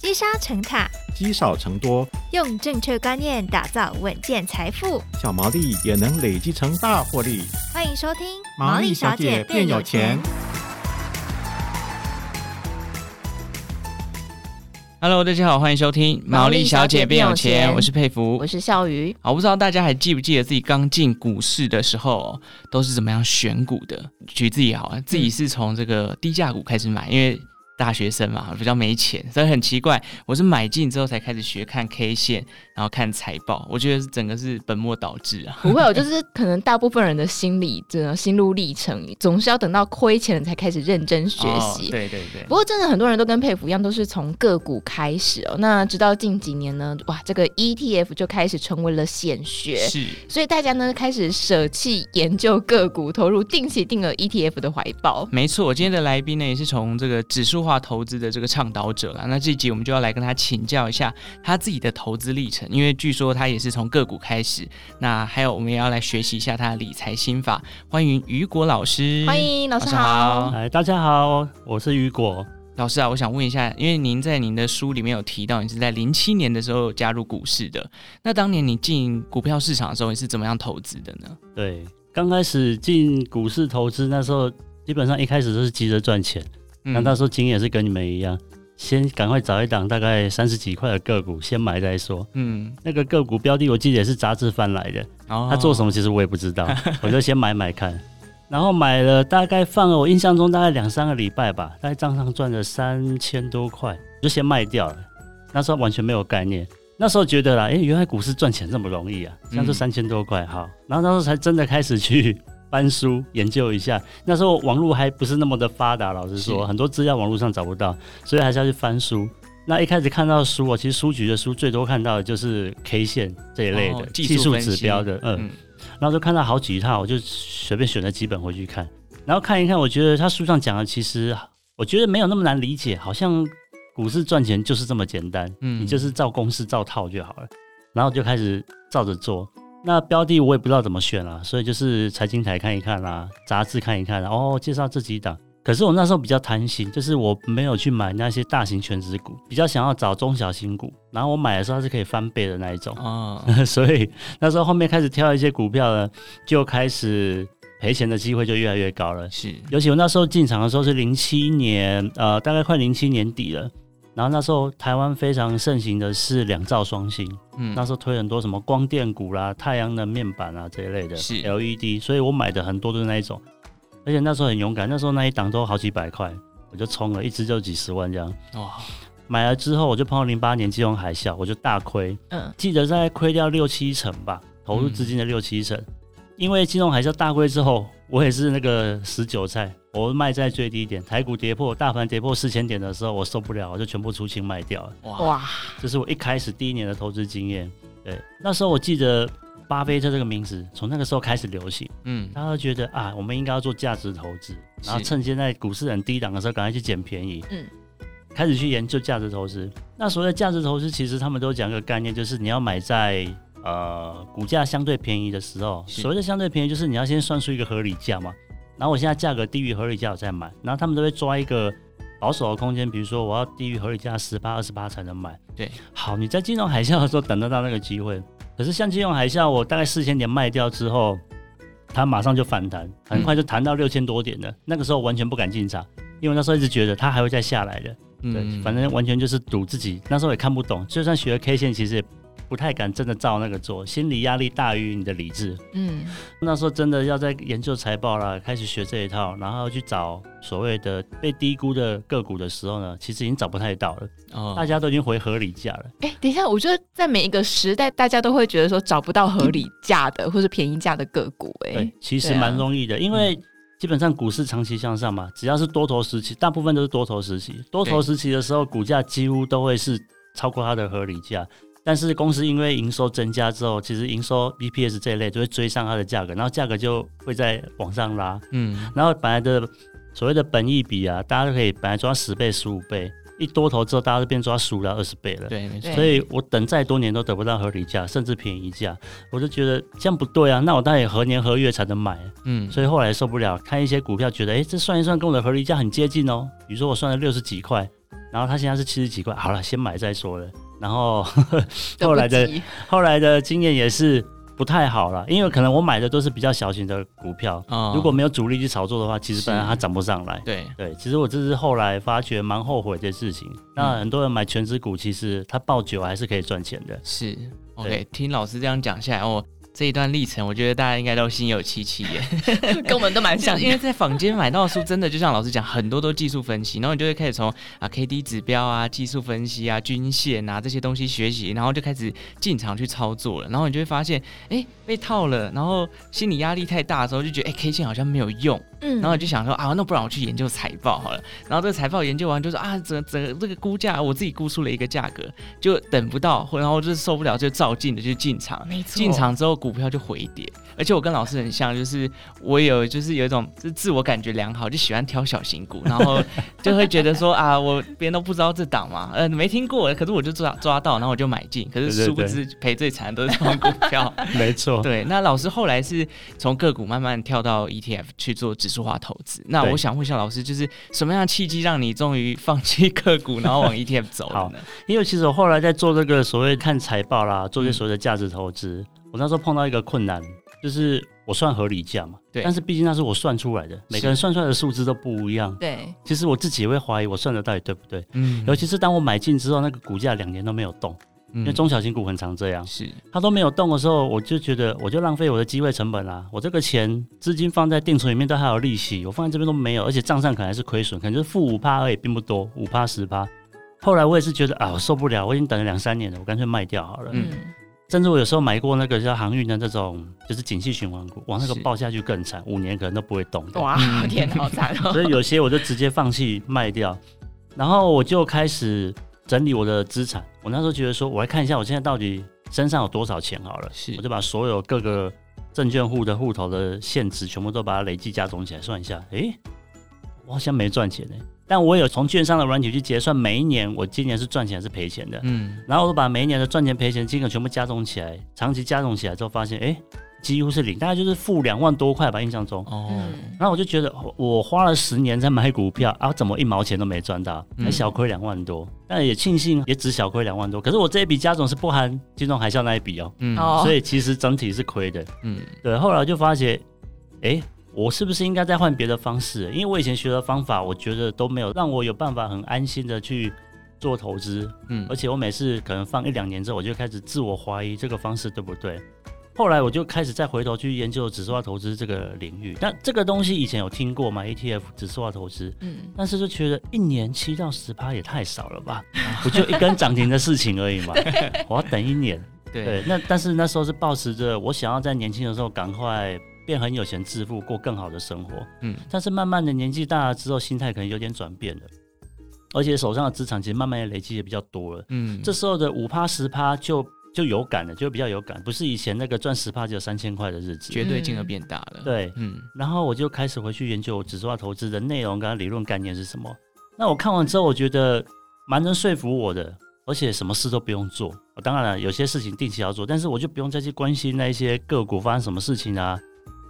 积沙成塔，积少成多，用正确观念打造稳健财富，小毛利也能累积成大获利。欢迎收听《毛利小姐变有钱》。Hello，大家好，欢迎收听《毛利小姐变有钱》，我是佩服，我是笑鱼。好，不知道大家还记不记得自己刚进股市的时候都是怎么样选股的？举自己好啊，自己是从这个低价股开始买，因为。大学生嘛，比较没钱，所以很奇怪。我是买进之后才开始学看 K 线，然后看财报。我觉得整个是本末倒置啊。不会有，就是可能大部分人的心理这种心路历程，总是要等到亏钱了才开始认真学习。哦。对对对。不过真的很多人都跟佩福一样，都是从个股开始哦。那直到近几年呢，哇，这个 ETF 就开始成为了显学。是。所以大家呢开始舍弃研究个股，投入定期定额 ETF 的怀抱。没错，我今天的来宾呢也是从这个指数化投资的这个倡导者了，那这一集我们就要来跟他请教一下他自己的投资历程，因为据说他也是从个股开始。那还有我们也要来学习一下他的理财心法。欢迎雨果老师，欢迎老师好，哎，大家好，我是雨果老师啊。我想问一下，因为您在您的书里面有提到，你是在零七年的时候加入股市的。那当年你进股票市场的时候，你是怎么样投资的呢？对，刚开始进股市投资，那时候基本上一开始都是急着赚钱。那到时候经验是跟你们一样，先赶快找一档大概三十几块的个股先买再说。嗯，那个个股标的我记得也是杂志翻来的，他做什么其实我也不知道，我就先买买看。然后买了大概放了我印象中大概两三个礼拜吧，大概账上赚了三千多块，就先卖掉了。那时候完全没有概念，那时候觉得啦，哎，原来股市赚钱这么容易啊，像这三千多块哈，然后那时候才真的开始去。翻书研究一下，那时候网络还不是那么的发达，老实说，很多资料网络上找不到，所以还是要去翻书。那一开始看到书，我其实书局的书最多看到的就是 K 线这一类的、哦、技术指标的，嗯，嗯，然后就看到好几套，我就随便选了几本回去看，然后看一看，我觉得他书上讲的其实我觉得没有那么难理解，好像股市赚钱就是这么简单，嗯，你就是照公式照套就好了，然后就开始照着做。那标的我也不知道怎么选啊，所以就是财经台看一看啦、啊，杂志看一看、啊，哦，介绍这几档。可是我那时候比较贪心，就是我没有去买那些大型全值股，比较想要找中小型股。然后我买的时候它是可以翻倍的那一种啊，哦、所以那时候后面开始挑一些股票呢，就开始赔钱的机会就越来越高了。是，尤其我那时候进场的时候是零七年，呃，大概快零七年底了。然后那时候台湾非常盛行的是两兆双星，嗯，那时候推很多什么光电股啦、太阳能面板啊这一类的，是。LED，所以我买的很多都是那一种，而且那时候很勇敢，那时候那一档都好几百块，我就冲了，一只就几十万这样，哇！买了之后我就碰到零八年金融海啸，我就大亏，嗯，记得在亏掉六七成吧，投入资金的六七成，嗯，因为金融海啸大亏之后，我也是那个死韭菜。我卖在最低点，台股跌破，大盘跌破四千点的时候，我受不了，我就全部出清卖掉了。哇，这是我一开始第一年的投资经验。对，那时候我记得巴菲特这个名字从那个时候开始流行。嗯，大家都觉得啊，我们应该要做价值投资，然后趁现在股市很低档的时候，赶快去捡便宜。嗯，开始去研究价值投资。那所谓的价值投资，其实他们都讲一个概念，就是你要买在呃股价相对便宜的时候。所谓的相对便宜，就是你要先算出一个合理价嘛。然后我现在价格低于合理价，我再买。然后他们都会抓一个保守的空间，比如说我要低于合理价十八、二十八才能买。对，好，你在金融海啸的时候等得到那个机会。可是像金融海啸，我大概四千点卖掉之后，它马上就反弹，很快就弹到六千多点了。嗯。那个时候完全不敢进场，因为那时候一直觉得它还会再下来的。对，嗯，反正完全就是赌自己。那时候也看不懂，就算学了 K 线，其实也。不太敢真的照那个做，心理压力大于你的理智。嗯，那时候真的要在研究财报啦，开始学这一套，然后去找所谓的被低估的个股的时候呢，其实已经找不太到了。哦，大家都已经回合理价了。哎、欸，等一下，我觉得在每一个时代，大家都会觉得说找不到合理价的或是便宜价的个股。哎，对，其实蛮容易的，因为基本上股市长期向上嘛，只要是多头时期，大部分都是多头时期。多头时期的时候，股价几乎都会是超过它的合理价。但是公司因为营收增加之后，其实营收 BPS 这一类就会追上它的价格，然后价格就会再往上拉。嗯，然后本来的所谓的本益比啊，大家都可以本来抓十倍、十五倍，一多头之后，大家都变抓十五到二十倍了。对，没错。所以我等再多年都得不到合理价，甚至便宜价，我就觉得这样不对啊。那我当然也何年何月才能买？嗯，所以后来受不了，看一些股票，觉得哎，这算一算跟我的合理价很接近哦。比如说我算了六十几块。然后它现在是七十几块，好了，先买再说了。然后呵呵后来的后来的经验也是不太好了，因为可能我买的都是比较小型的股票，哦、如果没有主力去炒作的话，其实本来它涨不上来。对对，其实我这是后来发觉蛮后悔的事情。嗯、那很多人买全职股，其实它爆久还是可以赚钱的。是，OK，听老师这样讲下来哦。这一段历程，我觉得大家应该都心有戚戚耶，跟我们都蛮像。因为在坊间买到的书，真的就像老师讲，很多都技术分析，然后你就会开始从啊 K D 指标啊、技术分析啊、均线啊这些东西学习，然后就开始进场去操作了。然后你就会发现，哎，被套了，然后心理压力太大的时候，就觉得哎 K 线好像没有用。嗯，然后我就想说啊，那不然我去研究财报好了。然后这个财报研究完，就说啊，整整个这个估价，我自己估出了一个价格，就等不到，然后就是受不了，就照进的就进场。没错。进场之后，股票就回跌。而且我跟老师很像，就是我有就是有一种就是自我感觉良好，就喜欢挑小型股，然后就会觉得说啊，我别人都不知道这档嘛，呃，没听过，可是我就抓抓到，然后我就买进。可是殊不知赔最惨的都是这种股票。没错。对，那老师后来是从个股慢慢跳到 ETF 去做指数化投资。那我想问一下老师，就是什么样的契机让你终于放弃个股，然后往 ETF 走了呢？因为其实我后来在做这个所谓看财报啦，做这所谓的价值投资，嗯、我那时候碰到一个困难，就是我算合理价嘛。对。但是毕竟那是我算出来的，每个人算出来的数字都不一样。对。其实我自己也会怀疑我算的到底对不对。嗯。尤其是当我买进之后，那个股价两年都没有动。因为中小型股很常这样，是它都没有动的时候，我就觉得我就浪费我的机会成本啦。我这个钱资金放在定存里面都还有利息，我放在这边都没有，而且账上可能还是亏损，可能就是负五趴而已，并不多，五趴十趴。后来我也是觉得啊，我受不了，我已经等了两三年了，我干脆卖掉好了。嗯，甚至我有时候买过那个叫航运的这种，就是景气循环股，往那个爆下去更惨，五年可能都不会动。哇，天，好惨哦！所以有些我就直接放弃卖掉，然后我就开始。整理我的资产，我那时候觉得说，我来看一下我现在到底身上有多少钱好了，是，我就把所有各个证券户的户头的现值全部都把它累计加总起来算一下，诶，我好像没赚钱呢，但我有从券商的软体去结算每一年我今年是赚钱还是赔钱的，嗯，然后我把每一年的赚钱赔钱金额全部加总起来，长期加总起来之后发现，诶。几乎是零，大概就是负两万多块吧，印象中。哦。然后我就觉得，我花了十年在买股票啊，怎么一毛钱都没赚到，还小亏两万多。但也庆幸，也只小亏两万多。可是我这一笔加总是不含金融海啸那一笔哦。嗯。所以其实整体是亏的。嗯。对，后来就发觉，哎，我是不是应该再换别的方式？因为我以前学的方法，我觉得都没有让我有办法很安心的去做投资。嗯。而且我每次可能放一两年之后，我就开始自我怀疑这个方式对不对？后来我就开始再回头去研究指数化投资这个领域，那这个东西以前有听过吗？ETF 指数化投资，嗯，但是就觉得一年七到十趴也太少了吧？不就一根涨停的事情而已嘛，我要等一年，对，对，那但是那时候是抱持着我想要在年轻的时候赶快变很有钱致富，过更好的生活，嗯，但是慢慢的年纪大了之后，心态可能有点转变了，而且手上的资产其实慢慢的累积也比较多了，嗯，这时候的五趴十趴就。就有感了，就比较有感，不是以前那个赚十帕就有三千块的日子，绝对金额变大了。对，嗯，然后我就开始回去研究我指数化投资的内容跟理论概念是什么。那我看完之后，我觉得蛮能说服我的，而且什么事都不用做。当然了，有些事情定期要做，但是我就不用再去关心那些个股发生什么事情啊。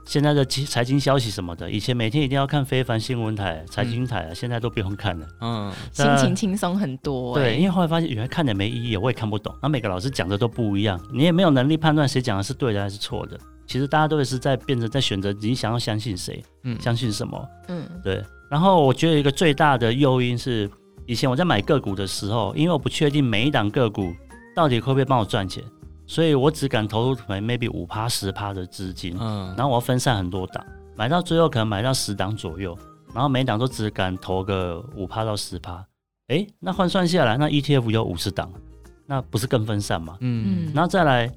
现在的财经消息什么的，以前每天一定要看非凡新闻台、财经台啊，嗯、现在都不用看了。嗯，心情轻松很多、欸。对，因为后来发现原来看的没意义，我也看不懂。那每个老师讲的都不一样，你也没有能力判断谁讲的是对的还是错的。其实大家都是在变成在选择你想要相信谁，嗯，相信什么，嗯，对。然后我觉得一个最大的诱因是，以前我在买个股的时候，因为我不确定每一档个股到底会不会帮我赚钱。所以我只敢投入 maybe 五趴十趴的资金，嗯，然后我要分散很多档，买到最后可能买到十档左右，然后每档都只敢投个五趴到十趴，哎，那换算下来，那 ETF 有五十档，那不是更分散吗？嗯，然后再来，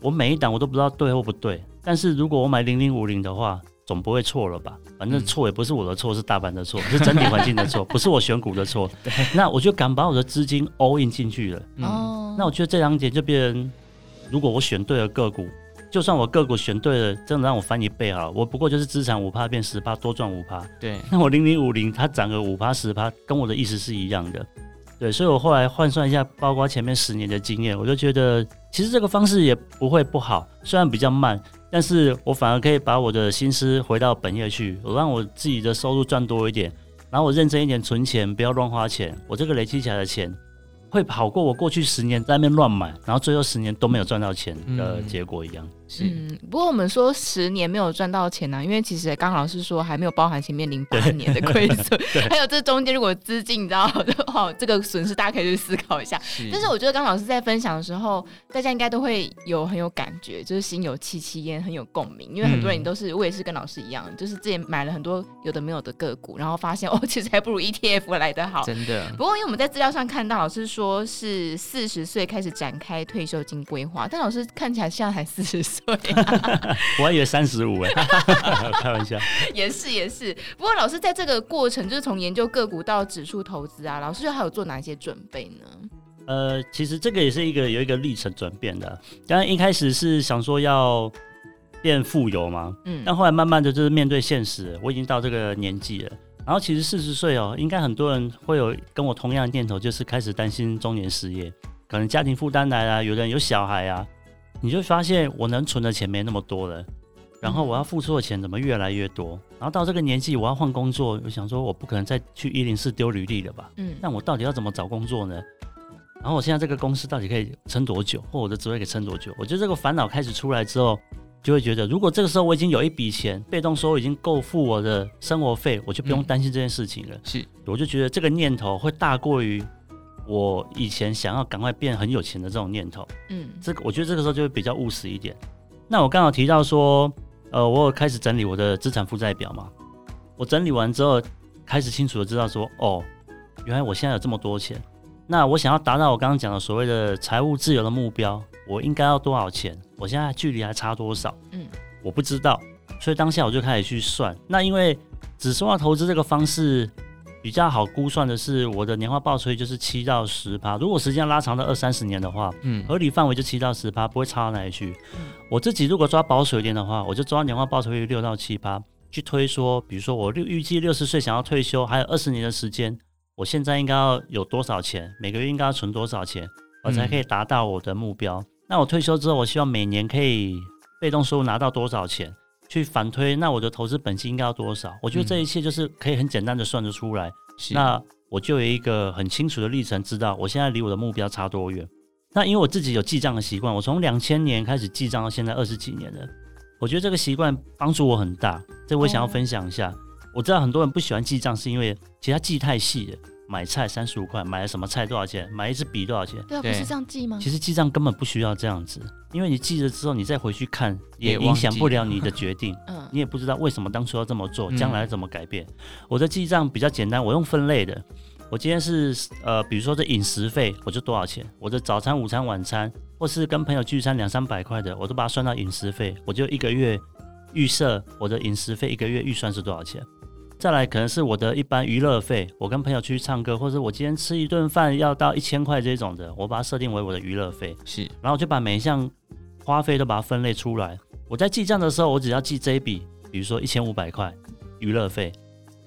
我每一档我都不知道对或不对，但是如果我买零零五零的话，总不会错了吧？反正错也不是我的错，是大盘的错，是整体环境的错，不是我选股的错。那我就敢把我的资金 all in 进去了。哦，那我觉得这两点就变成。如果我选对了个股，就算我个股选对了，真的让我翻一倍啊！我不过就是资产五趴变十趴，多赚五趴。对，那我零零五零它涨个五趴十趴，跟我的意思是一样的。对，所以我后来换算一下，包括前面十年的经验，我就觉得其实这个方式也不会不好，虽然比较慢，但是我反而可以把我的心思回到本业去，我让我自己的收入赚多一点。然后我认真一点存钱，不要乱花钱，我这个累积起来的钱。会跑过我过去十年在那边乱买，然后最后十年都没有赚到钱的结果一样。嗯，不过我们说十年没有赚到钱呢、啊，因为其实刚刚老师说还没有包含前面零八年的亏损，还有这中间如果资金你知道的话，这个损失大家可以去思考一下。是，但是我觉得刚老师在分享的时候，大家应该都会有很有感觉，就是心有戚戚焉，很有共鸣。因为很多人都是，我也是跟老师一样，就是之前买了很多有的没有的个股，然后发现哦，其实还不如 ETF 来得好。真的。不过因为我们在资料上看到老师说。说是四十岁开始展开退休金规划，但老师看起来现在才四十岁，我还以为三十五哎，开玩笑，也是也是。不过老师在这个过程，就是从研究个股到指数投资啊，老师还有做哪些准备呢？呃，其实这个也是一个有一个历程转变的。当然一开始是想说要变富有嘛，嗯，但后来慢慢的就是面对现实，我已经到这个年纪了。然后其实四十岁哦，应该很多人会有跟我同样的念头，就是开始担心中年失业，可能家庭负担来了，有人有小孩啊，你就发现我能存的钱没那么多了，然后我要付出的钱怎么越来越多？然后到这个年纪我要换工作，我想说我不可能再去一零四丢履历了吧？嗯，那我到底要怎么找工作呢？然后我现在这个公司到底可以撑多久，或我的职位可以撑多久？我觉得这个烦恼开始出来之后。就会觉得，如果这个时候我已经有一笔钱，被动收入已经够付我的生活费，我就不用担心这件事情了。嗯、是，我就觉得这个念头会大过于我以前想要赶快变很有钱的这种念头。嗯，这个我觉得这个时候就会比较务实一点。那我刚好提到说，呃，我有开始整理我的资产负债表嘛。我整理完之后，开始清楚的知道说，哦，原来我现在有这么多钱。那我想要达到我刚刚讲的所谓的财务自由的目标。我应该要多少钱？我现在距离还差多少？嗯，我不知道，所以当下我就开始去算。那因为指数化投资这个方式比较好估算的是，我的年化报酬率就是七到十趴。如果时间拉长到二三十年的话，嗯，合理范围就七到十趴，不会差到哪里去。嗯，我自己如果抓保守一点的话，我就抓年化报酬率六到七趴去推说，比如说我六预计六十岁想要退休，还有二十年的时间，我现在应该要有多少钱？每个月应该要存多少钱，我才可以达到我的目标？嗯那我退休之后，我希望每年可以被动收入拿到多少钱？去反推，那我的投资本金应该要多少？我觉得这一切就是可以很简单的算得出来。嗯、那我就有一个很清楚的历程，知道我现在离我的目标差多远。那因为我自己有记账的习惯，我从两千年开始记账到现在二十几年了。我觉得这个习惯帮助我很大，这我也想要分享一下。哦、我知道很多人不喜欢记账，是因为其实他记太细了。买菜三十五块，买了什么菜多少钱？买一支笔多少钱？对啊，不是这样记吗？其实记账根本不需要这样子，因为你记了之后，你再回去看也影响不了你的决定。嗯，你也不知道为什么当初要这么做，将来怎么改变。嗯、我的记账比较简单，我用分类的。我今天是呃，比如说这饮食费，我就多少钱？我的早餐、午餐、晚餐，或是跟朋友聚餐两三百块的，我都把它算到饮食费。我就一个月预设我的饮食费一个月预算是多少钱？再来可能是我的一般娱乐费，我跟朋友去唱歌，或者我今天吃一顿饭要到一千块这种的，我把它设定为我的娱乐费。是，然后就把每一项花费都把它分类出来。我在记账的时候，我只要记这一笔，比如说一千五百块娱乐费，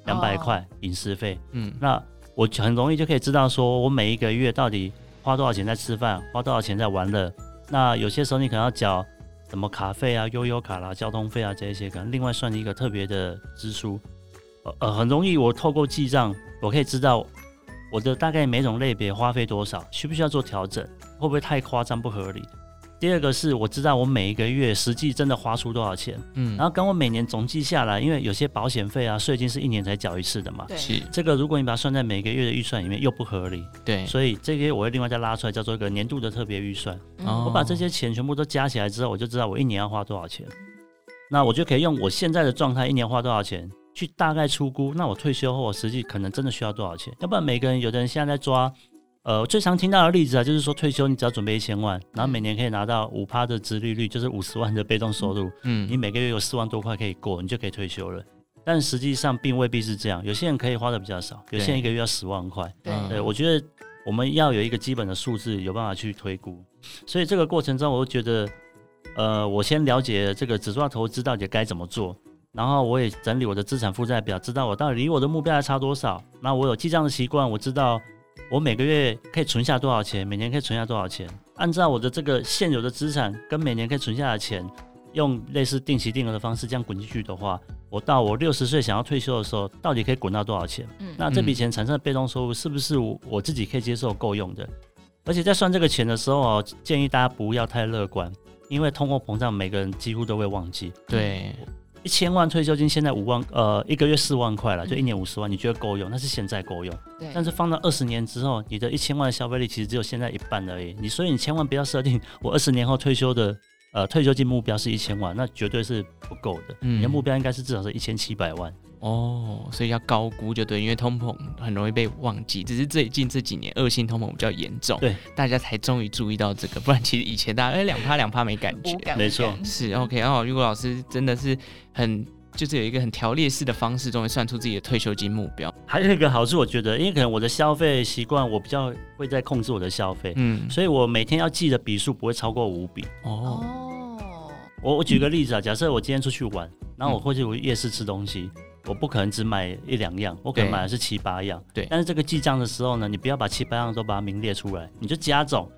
两百块饮食费。嗯，那我很容易就可以知道说我每一个月到底花多少钱在吃饭，花多少钱在玩乐。那有些时候你可能要缴什么卡费啊、悠悠卡啦、交通费啊这一些，可能另外算一个特别的支出。呃，很容易，我透过记账，我可以知道我的大概每种类别花费多少，需不需要做调整，会不会太夸张不合理？第二个是我知道我每一个月实际真的花出多少钱，嗯，然后跟我每年总计下来，因为有些保险费啊、税金是一年才缴一次的嘛，对，是这个如果你把它算在每个月的预算里面又不合理，对，所以这个我会另外再拉出来，叫做一个年度的特别预算，嗯，我把这些钱全部都加起来之后，我就知道我一年要花多少钱，那我就可以用我现在的状态一年花多少钱。去大概出估，那我退休后我实际可能真的需要多少钱？要不然每个人，有的人现在在抓，呃，最常听到的例子啊，就是说退休你只要准备一千万，然后每年可以拿到五趴的殖利率，就是五十万的被动收入，嗯，你每个月有四万多块可以过，你就可以退休了。但实际上并未必是这样，有些人可以花的比较少，有些人一个月要十万块。对，对，我觉得我们要有一个基本的数字，有办法去推估。所以这个过程中，我就觉得，呃，我先了解这个指数化投资到底该怎么做。然后我也整理我的资产负债表，知道我到底离我的目标还差多少。那我有记账的习惯，我知道我每个月可以存下多少钱，每年可以存下多少钱。按照我的这个现有的资产跟每年可以存下的钱，用类似定期定额的方式这样滚进去的话，我到我六十岁想要退休的时候，到底可以滚到多少钱？嗯，那这笔钱产生的被动收入是不是我我自己可以接受够用的？而且在算这个钱的时候哦，建议大家不要太乐观，因为通货膨胀，每个人几乎都会忘记。对，一千万退休金现在五万，呃，一个月四万块了，就一年五十万，你觉得够用？那是现在够用。对。但是放到二十年之后，你的一千万的消费力其实只有现在一半而已。你所以你千万不要设定我二十年后退休的。呃，退休金目标是一千万，那绝对是不够的。嗯，你的目标应该是至少是一千七百万。哦，所以要高估就对，因为通膨很容易被忘记，只是最近这几年恶性通膨比较严重，对，大家才终于注意到这个。不然其实以前大家哎两趴两趴没感觉，没错，是 OK。然后雨果老师真的是很。就是有一个很条列式的方式，终于算出自己的退休金目标。还有一个好处，我觉得，因为可能我的消费习惯，我比较会在控制我的消费，嗯，所以我每天要记的笔数不会超过五笔。哦，我我举个例子啊，假设我今天出去玩，然后我会去夜市吃东西，我不可能只买一两样，我可能买的是七八样。对。但是这个记账的时候呢，你不要把七八样都把它名列出来，你就加总。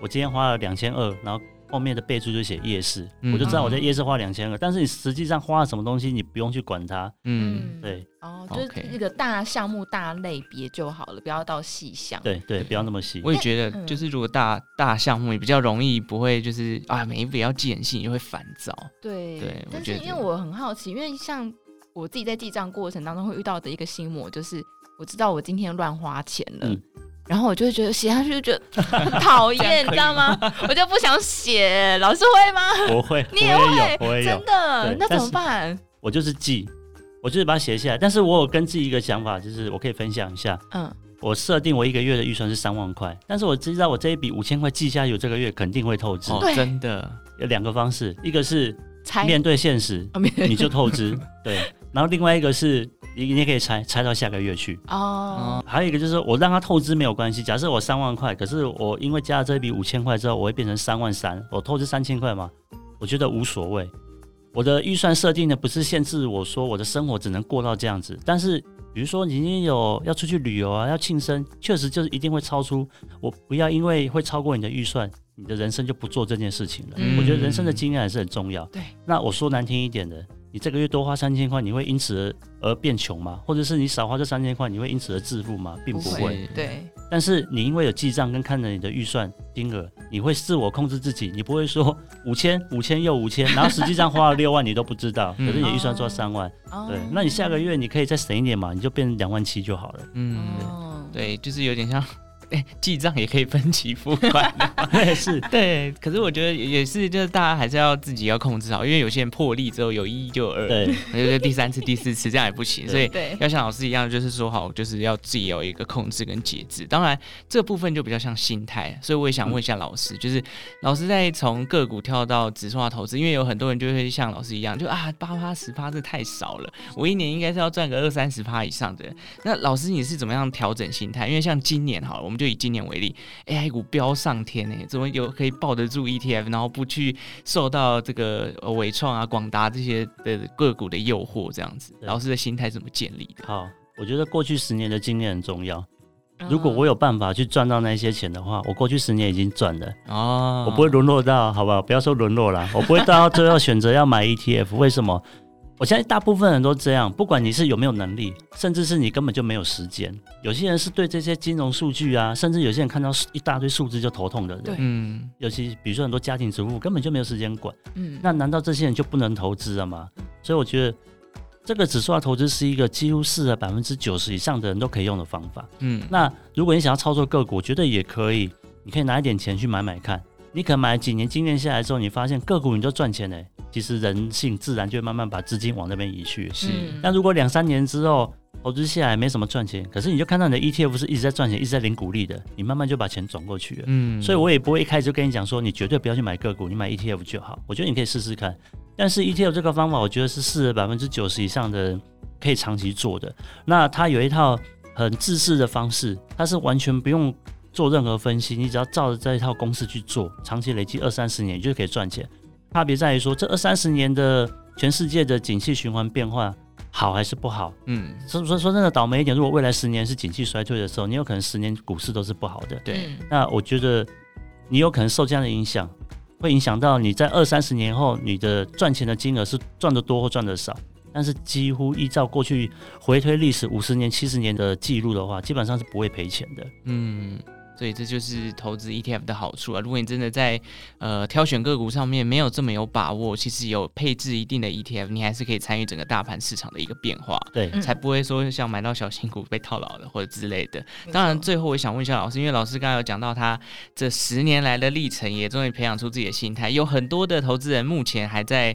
我今天花了两千二，然后。后面的备注就写夜市，嗯、我就知道我在夜市花两千二，但是你实际上花了什么东西，你不用去管它。嗯，对。哦，就是那个大项目大类别就好了，不要到细项。对对，不要那么细。我也觉得，就是如果大大项目也比较容易，不会就是啊，每一笔要记很细，也会烦躁。对对，但是因为我很好奇，因为像我自己在记账过程当中会遇到的一个心魔，就是我知道我今天乱花钱了。嗯然后我就会觉得写下去就觉得 很讨厌，你知道吗？我就不想写。老师会吗？我会，你也会，我也，真的？那怎么办？我就是记，我就是把它写下来。但是我有跟自己一个想法，就是我可以分享一下。嗯，我设定我一个月的预算是三万块，但是我知道我这一笔五千块记下去，我这个月肯定会透支。对，真的有两个方式，一个是面对现实，你就透支。对，然后另外一个是。你你可以猜猜到下个月去哦。还有一个就是我让他透支没有关系。假设我三万块，可是我因为加了这笔五千块之后，我会变成三万三，我透支三千块嘛？我觉得无所谓。我的预算设定呢不是限制我说我的生活只能过到这样子，但是比如说你今天有要出去旅游啊，要庆生，确实就是一定会超出。我不要因为会超过你的预算，你的人生就不做这件事情了。嗯、我觉得人生的经验还是很重要。对，那我说难听一点的。你这个月多花三千块，你会因此而而变穷吗？或者是你少花这三千块，你会因此而致富吗？并不会。对。但是你因为有记账跟看着你的预算金额，你会自我控制自己，你不会说五千、五千又五千，然后实际上花了六万你都不知道，可是你预算做三万，嗯、对，那你下个月你可以再省一点嘛，你就变成两万七就好了。嗯，对，就是有点像。哎，记账也可以分期付款的，是，对。可是我觉得也是，就是大家还是要自己要控制好，因为有些人破例之后有一就有二，对，就第三次、第四次这样也不行，所以要像老师一样，就是说好，就是要自己有一个控制跟节制。当然，这部分就比较像心态，所以我也想问一下老师，嗯、就是老师在从个股跳到指数化投资，因为有很多人就会像老师一样，就啊八趴十趴这太少了，我一年应该是要赚个二三十趴以上的。那老师你是怎么样调整心态？因为像今年好了，我们。就以今年为例，AI 股飙上天呢，怎么有可以抱得住 ETF，然后不去受到这个伟创啊、广达这些的个股的诱惑？这样子，老师的心态怎么建立的？好，我觉得过去十年的经验很重要。如果我有办法去赚到那些钱的话，我过去十年已经赚了哦，我不会沦落到，好不好？不要说沦落了，我不会到最后选择要买 ETF。为什么？我相信大部分人都这样，不管你是有没有能力，甚至是你根本就没有时间。有些人是对这些金融数据啊，甚至有些人看到一大堆数字就头痛的人。对，嗯，尤其比如说很多家庭主妇根本就没有时间管。嗯，那难道这些人就不能投资了吗？所以我觉得这个指数化投资是一个几乎适合百分之九十以上的人都可以用的方法。嗯，那如果你想要操作个股，我觉得也可以，你可以拿一点钱去买买看。你可能买了几年经验下来之后，你发现个股你就赚钱嘞。其实人性自然就会慢慢把资金往那边移去。是，那如果两三年之后投资下来没什么赚钱，可是你就看到你的 ETF 是一直在赚钱，一直在领股利的，你慢慢就把钱转过去了。嗯，所以我也不会一开始就跟你讲说，你绝对不要去买个股，你买 ETF 就好。我觉得你可以试试看。但是 ETF 这个方法，我觉得是适合百分之九十以上的人可以长期做的。那它有一套很自适的方式，它是完全不用做任何分析，你只要照着这一套公式去做，长期累积二三十年，你就可以赚钱。差别在于说，这二三十年的全世界的景气循环变化好还是不好？嗯，所以说说真的倒霉一点，如果未来十年是景气衰退的时候，你有可能十年股市都是不好的。对，那我觉得你有可能受这样的影响，会影响到你在二三十年后你的赚钱的金额是赚得多或赚得少。但是几乎依照过去回推历史五十年、七十年的记录的话，基本上是不会赔钱的。嗯。所以这就是投资 ETF 的好处啊！如果你真的在呃挑选个股上面没有这么有把握，其实有配置一定的 ETF，你还是可以参与整个大盘市场的一个变化，对，才不会说像买到小新股被套牢了或者之类的。当然，最后我想问一下老师，因为老师刚刚有讲到他这十年来的历程，也终于培养出自己的心态，有很多的投资人目前还在。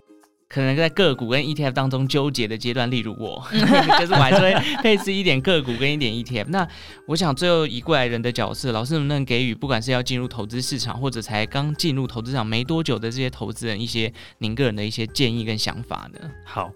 可能在个股跟 ETF 当中纠结的阶段，例如我，就是我还是会配置一点个股跟一点 ETF。那我想最后以过来人的角色，老师能不能给予不管是要进入投资市场，或者才刚进入投资场没多久的这些投资人一些您个人的一些建议跟想法呢？好，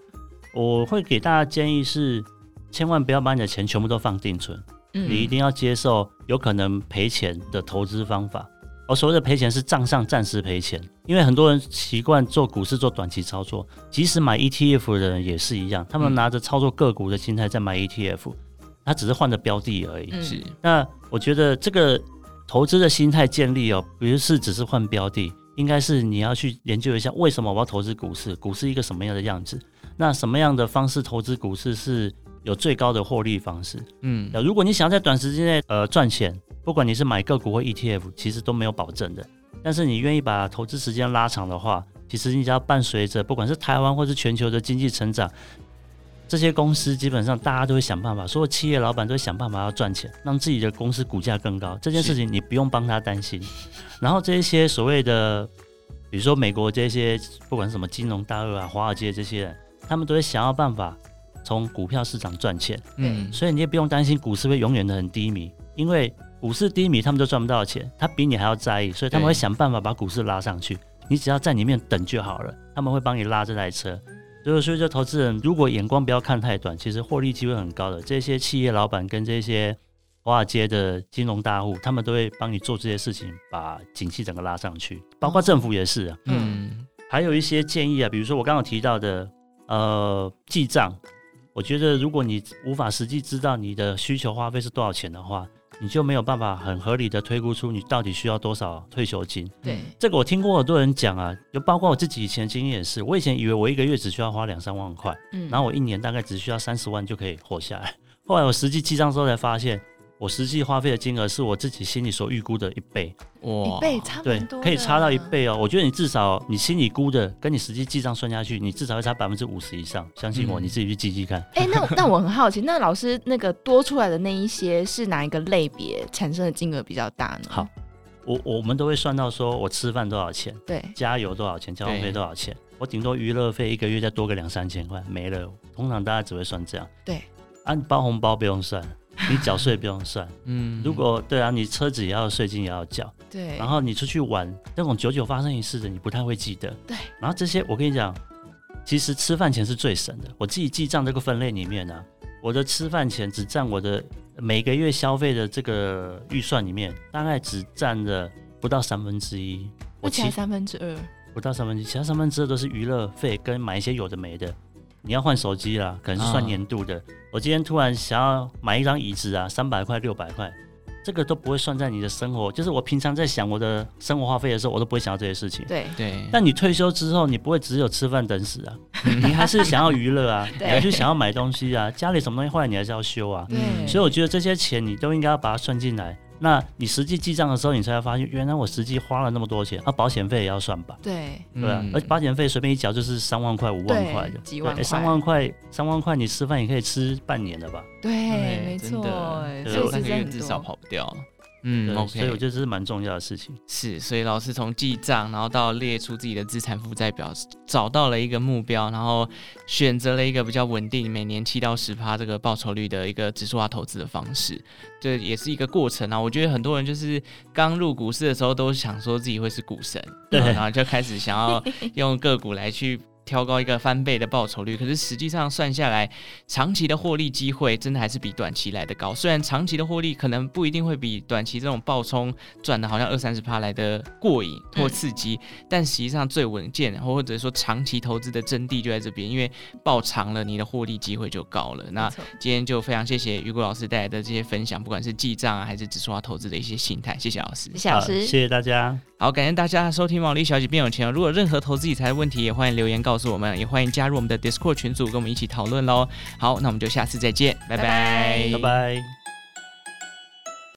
我会给大家建议是，千万不要把你的钱全部都放定存，嗯，你一定要接受有可能赔钱的投资方法。我所谓的赔钱是账上暂时赔钱，因为很多人习惯做股市做短期操作，即使买 ETF 的人也是一样，他们拿着操作个股的心态在买 ETF，他只是换的标的而已。是，那我觉得这个投资的心态建立哦，不是只是换标的，应该是你要去研究一下为什么我要投资股市，股市一个什么样的样子，那什么样的方式投资股市是有最高的获利方式。嗯，那如果你想要在短时间内呃赚钱。不管你是买个股或 ETF，其实都没有保证的。但是你愿意把投资时间拉长的话，其实你只要伴随着不管是台湾或是全球的经济成长，这些公司基本上大家都会想办法，所有企业老板都会想办法要赚钱，让自己的公司股价更高。这件事情你不用帮他担心。然后这些所谓的，比如说美国这些不管是什么金融大鳄啊、华尔街这些人，他们都会想要办法从股票市场赚钱。嗯，所以你也不用担心股市会永远的很低迷，因为。股市低迷，他们都赚不到钱，他比你还要在意，所以他们会想办法把股市拉上去。你只要在里面等就好了，他们会帮你拉这台车。所以，所以这投资人如果眼光不要看太短，其实获利机会很高的。这些企业老板跟这些华尔街的金融大户，他们都会帮你做这些事情，把景气整个拉上去。包括政府也是啊。嗯。还有一些建议啊，比如说我刚刚提到的，呃，记账。我觉得如果你无法实际知道你的需求花费是多少钱的话，你就没有办法很合理的推估出你到底需要多少退休金。对，这个我听过很多人讲啊，就包括我自己以前经验也是。我以前以为我一个月只需要花两三万块，嗯，然后我一年大概只需要三十万就可以活下来。后来我实际记账之后才发现。我实际花费的金额是我自己心里所预估的一倍，哇，一倍差不多，可以差到一倍哦。我觉得你至少你心里估的，跟你实际记账算下去，你至少会差百分之五十以上。相信我，嗯、你自己去记记看。哎、欸，那 那我很好奇，那老师那个多出来的那一些是哪一个类别产生的金额比较大呢？好，我我们都会算到说我吃饭多少钱，对，加油多少钱，交通费多少钱，我顶多娱乐费一个月再多个两三千块没了。通常大家只会算这样，对，按、啊、包红包不用算。你缴税不用算，嗯，如果对啊，你车子也要税金也要缴，对，然后你出去玩那种久久发生一次的，你不太会记得，对，然后这些我跟你讲，其实吃饭钱是最省的。我自己记账这个分类里面呢、啊，我的吃饭钱只占我的每个月消费的这个预算里面，大概只占了不到三分之一，我其他三分之二，不到三分之一，其他三分之二都是娱乐费跟买一些有的没的。你要换手机啦，可能是算年度的。哦、我今天突然想要买一张椅子啊，三百块、六百块，这个都不会算在你的生活。就是我平常在想我的生活花费的时候，我都不会想到这些事情。对对。但你退休之后，你不会只有吃饭等死啊，你还是想要娱乐啊，你还是想要买东西啊，家里什么东西坏了你还是要修啊。对。所以我觉得这些钱你都应该要把它算进来。那你实际记账的时候，你才会发现，原来我实际花了那么多钱，啊，保险费也要算吧？对，对啊，而且保险费随便一缴就是三万块、五万块的，几万块，三万块，三万块你吃饭也可以吃半年了吧？对，没错，这三个月至少跑不掉。嗯，okay, 所以我觉得这是蛮重要的事情。是，所以老师从记账，然后到列出自己的资产负债表，找到了一个目标，然后选择了一个比较稳定，每年七到十趴这个报酬率的一个指数化投资的方式。这也是一个过程啊。我觉得很多人就是刚入股市的时候，都想说自己会是股神，对，然后就开始想要用个股来去。挑高一个翻倍的报酬率，可是实际上算下来，长期的获利机会真的还是比短期来的高。虽然长期的获利可能不一定会比短期这种暴冲赚的好像二三十趴来的过瘾或刺激，嗯、但实际上最稳健或者说长期投资的真谛就在这边，因为爆长了，你的获利机会就高了。那今天就非常谢谢雨果老师带来的这些分享，不管是记账啊，还是指数化投资的一些心态，谢谢老师，谢谢老师，谢谢大家。好，感谢大家收听《毛利小姐变有钱》。如果任何投资理财的问题，也欢迎留言告诉。告诉我们，也欢迎加入我们的 Discord 群组，跟我们一起讨论喽。好，那我们就下次再见，拜拜，拜拜。